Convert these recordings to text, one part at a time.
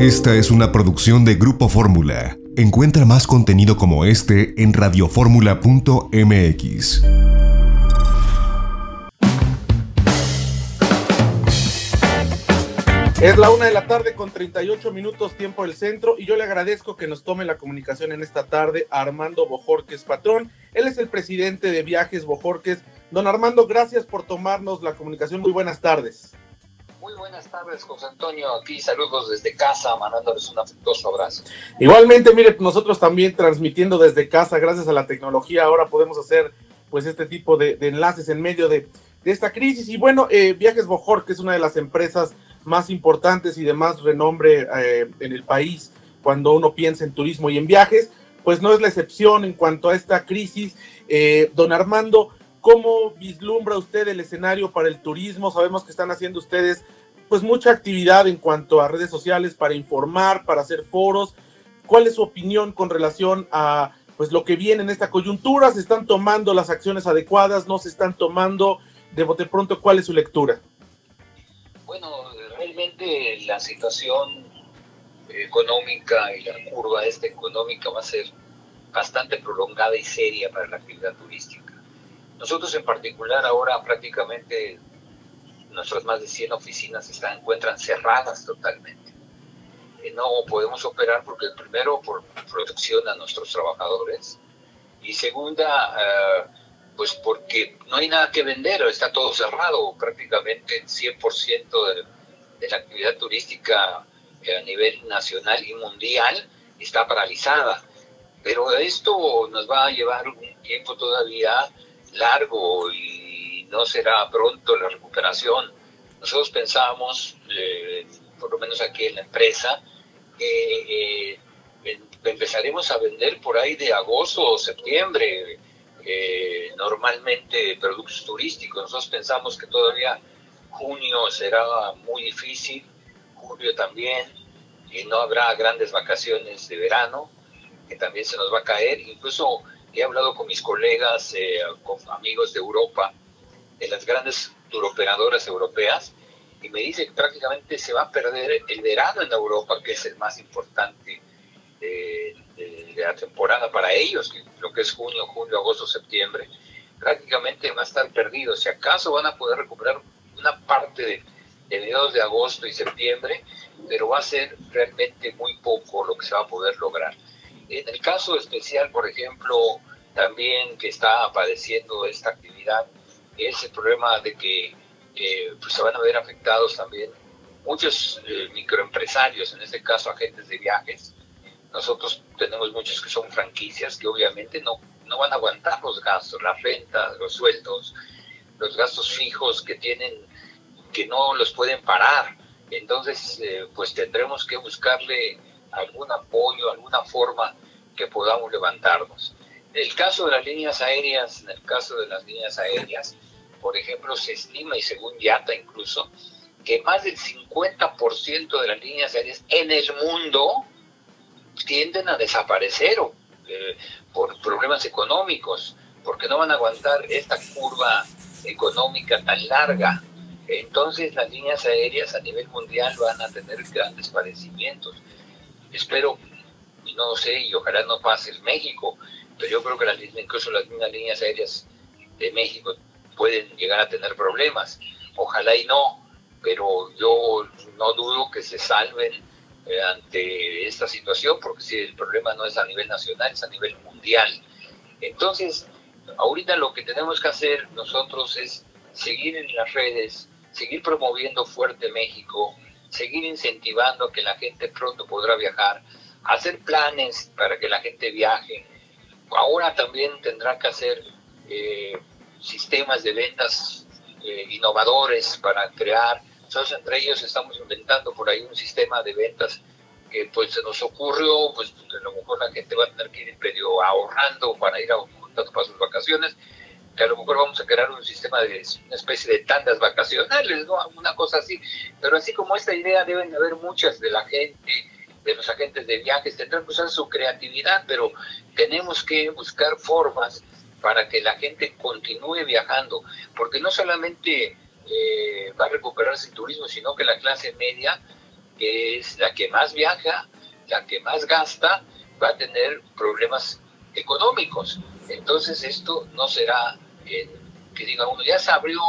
Esta es una producción de Grupo Fórmula. Encuentra más contenido como este en radioformula.mx. Es la una de la tarde con 38 minutos tiempo del centro y yo le agradezco que nos tome la comunicación en esta tarde a Armando Bojorques Patrón. Él es el presidente de Viajes Bojorques. Don Armando, gracias por tomarnos la comunicación. Muy buenas tardes. Muy buenas tardes, José Antonio. Aquí saludos desde casa, mandándoles un afectuoso abrazo. Igualmente, mire, nosotros también transmitiendo desde casa, gracias a la tecnología, ahora podemos hacer pues este tipo de, enlaces en medio de, esta crisis. Y bueno, eh, Viajes Bojorques es una de las empresas más importantes y de más renombre eh, en el país cuando uno piensa en turismo y en viajes, pues no es la excepción en cuanto a esta crisis. Eh, don Armando, ¿cómo vislumbra usted el escenario para el turismo? Sabemos que están haciendo ustedes pues mucha actividad en cuanto a redes sociales para informar, para hacer foros. ¿Cuál es su opinión con relación a pues lo que viene en esta coyuntura? ¿Se están tomando las acciones adecuadas? ¿No se están tomando? De bote pronto, ¿cuál es su lectura? Bueno, realmente la situación económica y la curva esta económica va a ser bastante prolongada y seria para la actividad turística. Nosotros en particular ahora prácticamente nuestras más de 100 oficinas se encuentran cerradas totalmente. Eh, no podemos operar porque primero por protección a nuestros trabajadores y segunda eh, pues porque no hay nada que vender, está todo cerrado, prácticamente el 100% de de la actividad turística eh, a nivel nacional y mundial está paralizada. Pero esto nos va a llevar un tiempo todavía largo y no será pronto la recuperación. Nosotros pensamos, eh, por lo menos aquí en la empresa, que eh, empezaremos a vender por ahí de agosto o septiembre normalmente productos turísticos. Nosotros pensamos que todavía junio será muy difícil, julio también, y no habrá grandes vacaciones de verano, que también se nos va a caer. Incluso he hablado con mis colegas, eh, con amigos de Europa, de las grandes turoperadoras europeas, y me dice que prácticamente se va a perder el verano en Europa, que es el más importante de, de la temporada para ellos, lo que es junio, julio, agosto, septiembre, prácticamente va a estar perdido. Si acaso van a poder recuperar una parte de, mediados de agosto y septiembre, pero va a ser realmente muy poco lo que se va a poder lograr. En el caso especial, por ejemplo, también que está padeciendo esta actividad, es el problema de que pues se van a ver afectados también muchos eh, microempresarios, en este caso agentes de viajes. Nosotros tenemos muchos que son franquicias que obviamente no, no van a aguantar los gastos, la renta, los sueldos, los gastos fijos que tienen que no los pueden parar. Entonces, eh, pues tendremos que buscarle algún apoyo, alguna forma que podamos levantarnos. En el caso de las líneas aéreas, en el caso de las líneas aéreas, por ejemplo, se estima, y según YATA incluso, que más del 50% de las líneas aéreas en el mundo tienden a desaparecer eh, por problemas económicos, porque no van a aguantar esta curva económica tan larga. Entonces las líneas aéreas a nivel mundial van a tener grandes padecimientos. Espero, y no sé, y ojalá no pase en México, pero yo creo que las, incluso las mismas líneas aéreas de México pueden llegar a tener problemas. Ojalá y no, pero yo no dudo que se salven eh, ante esta situación, porque si el problema no es a nivel nacional, es a nivel mundial. Entonces, ahorita lo que tenemos que hacer nosotros es seguir en las redes, seguir promoviendo fuerte México, seguir incentivando que la gente pronto podrá viajar, hacer planes para que la gente viaje. Ahora también tendrá que hacer eh, sistemas de ventas eh, innovadores para crear. Entonces, entre ellos estamos inventando por ahí un sistema de ventas que pues se nos ocurrió, pues a lo mejor la gente va a tener que ir medio ahorrando para ir a para sus vacaciones, que a lo mejor vamos a crear un sistema de una especie de tandas vacacionales, ¿no? Una cosa así. Pero así como esta idea deben haber muchas de la gente, de los agentes de viajes, tendrán que usar su creatividad, pero tenemos que buscar formas para que la gente continúe viajando, porque no solamente eh, va a recuperarse el turismo, sino que la clase media que es la que más viaja, la que más gasta, va a tener problemas económicos. Entonces esto no será que diga uno, ya se abrió,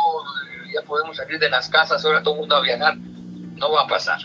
ya podemos salir de las casas, ahora todo el mundo a viajar. No va a pasar,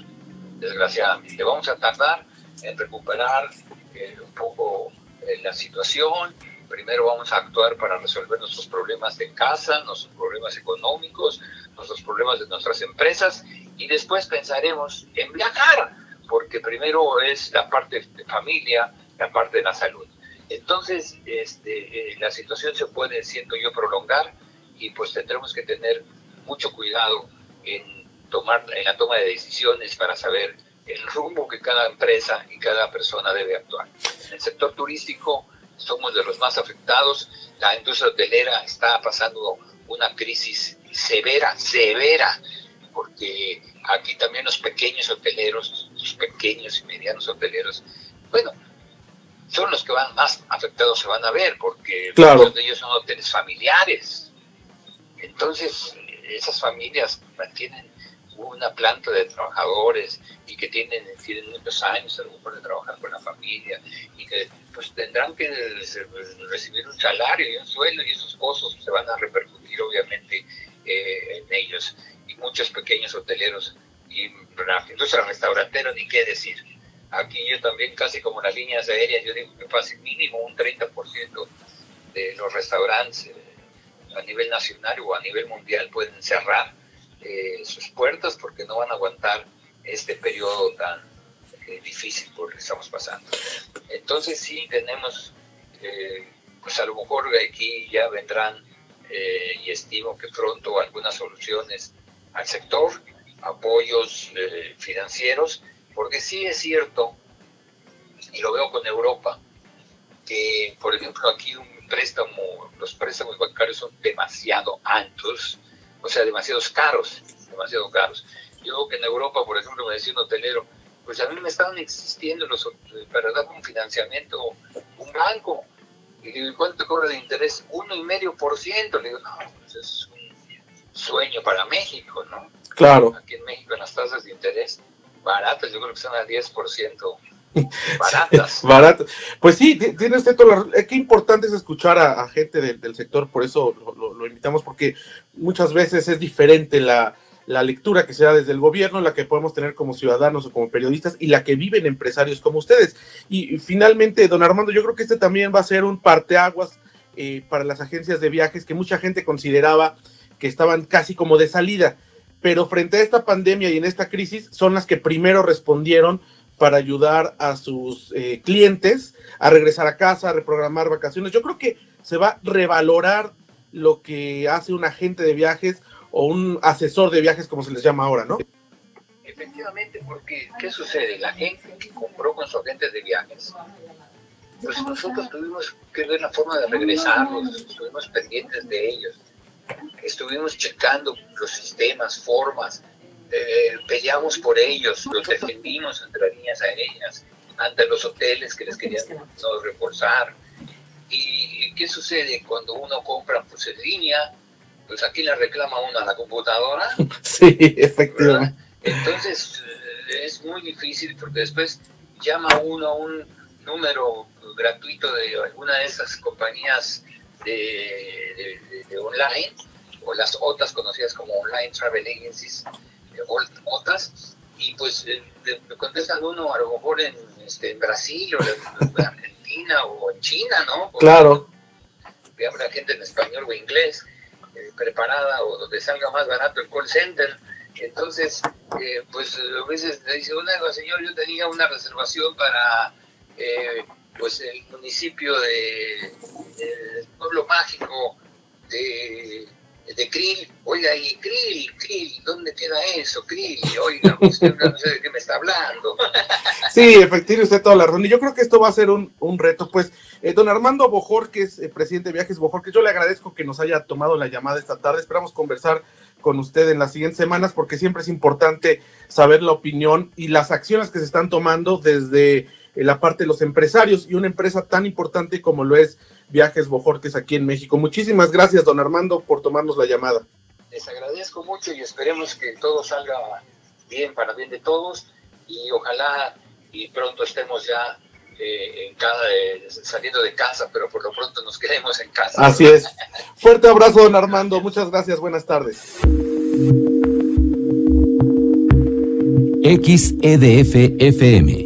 desgraciadamente. Vamos a tardar en recuperar eh, un poco eh, la situación. Primero vamos a actuar para resolver nuestros problemas de casa, nuestros problemas económicos, nuestros problemas de nuestras empresas y después pensaremos en viajar, porque primero es la parte de familia, la parte de la salud. Entonces, este, eh, la situación se puede, siento yo, prolongar y pues tendremos que tener mucho cuidado en, tomar, en la toma de decisiones para saber el rumbo que cada empresa y cada persona debe actuar. En el sector turístico somos de los más afectados. La industria hotelera está pasando una crisis severa, severa, porque aquí también los pequeños hoteleros, los pequeños y medianos hoteleros, bueno, son los que van más afectados se van a ver, porque muchos de ellos son hoteles familiares. Entonces, esas familias mantienen una planta de trabajadores y que tienen, tienen muchos años a lo mejor de trabajar con la familia y que pues tendrán que recibir un salario y un sueldo y esos costos se van a repercutir obviamente eh, en ellos. Y muchos pequeños hoteleros y restaurantera ni qué decir Aquí yo también, casi como las líneas aéreas, yo digo que fácil mínimo un 30% de los restaurantes eh, a nivel nacional o a nivel mundial pueden cerrar eh, sus puertas porque no van a aguantar este periodo tan eh, difícil por el que estamos pasando. Entonces sí tenemos, pues a lo mejor aquí ya vendrán y estimo que pronto algunas soluciones al sector, apoyos financieros porque sí es cierto, y lo veo con Europa, que por ejemplo aquí un préstamo, los préstamos bancarios son demasiado altos, o sea, demasiado caros, demasiado caros. Yo veo que en Europa, por ejemplo, me decía un hotelero, pues a mí me estaban existiendo los, para dar un financiamiento, un banco. Y le digo, ¿cuánto cobra de interés? Uno y medio por ciento. Le digo, no, pues es un sueño para México, ¿no? Claro. Aquí en México las tasas de interés baratas, yo creo que son al 10%. Baratas. Baratas. Pues sí, tiene usted toda la razón. Qué importante es escuchar a, gente del sector, por eso lo, invitamos, porque muchas veces es diferente la, la lectura que se da desde el gobierno, la que podemos tener como ciudadanos o como periodistas y la que viven empresarios como ustedes. Y, finalmente, don Armando, yo creo que este también va a ser un parteaguas eh, para las agencias de viajes que mucha gente consideraba que estaban casi como de salida pero frente a esta pandemia y en esta crisis son las que primero respondieron para ayudar a sus eh, clientes a regresar a casa, a reprogramar vacaciones. Yo creo que se va a revalorar lo que hace un agente de viajes o un asesor de viajes, como se les llama ahora, ¿no? Efectivamente, porque ¿qué sucede? La gente que compró con su agente de viajes, pues nosotros tuvimos que ver la forma de regresarlos, estuvimos pendientes de ellos estuvimos checando los sistemas, formas, eh, peleamos por ellos, los defendimos entre líneas aéreas, ante los hoteles que les querían no reforzar. ¿Y qué sucede cuando uno compra pues, en línea? Pues aquí la reclama uno a la computadora. Sí, efectivamente. Entonces eh, es muy difícil porque después llama uno a un número gratuito de alguna de esas compañías de, online, o las OTAs conocidas como Online Travel Agencies, eh, OTAs, y pues eh, contestan uno a lo mejor en, este, en Brasil o en, Argentina o en China, ¿no? claro. habrá gente en español o inglés eh, preparada o donde salga más barato el call center. Entonces, pues a veces le dice, una señor, yo tenía una reservación para pues el municipio de, pueblo mágico de, de Krill, oiga, y Krill, Krill, ¿dónde queda eso? Krill, oiga, usted no sé de qué me está hablando. Sí, efectivamente, usted toda la razón. Y yo creo que esto va a ser un, un reto. Pues, eh, don Armando Bojor, que es presidente de Viajes Bojor, que yo le agradezco que nos haya tomado la llamada esta tarde. Esperamos conversar con usted en las siguientes semanas porque siempre es importante saber la opinión y las acciones que se están tomando desde la parte de los empresarios y una empresa tan importante como lo es Viajes Bojorques aquí en México. Muchísimas gracias, don Armando, por tomarnos la llamada. Les agradezco mucho y esperemos que todo salga bien para bien de todos y ojalá y pronto estemos ya eh, en cada, eh, saliendo de casa, pero por lo pronto nos quedemos en casa. Así es. Fuerte abrazo, don Armando. Muchas gracias. Buenas tardes. XEDF FM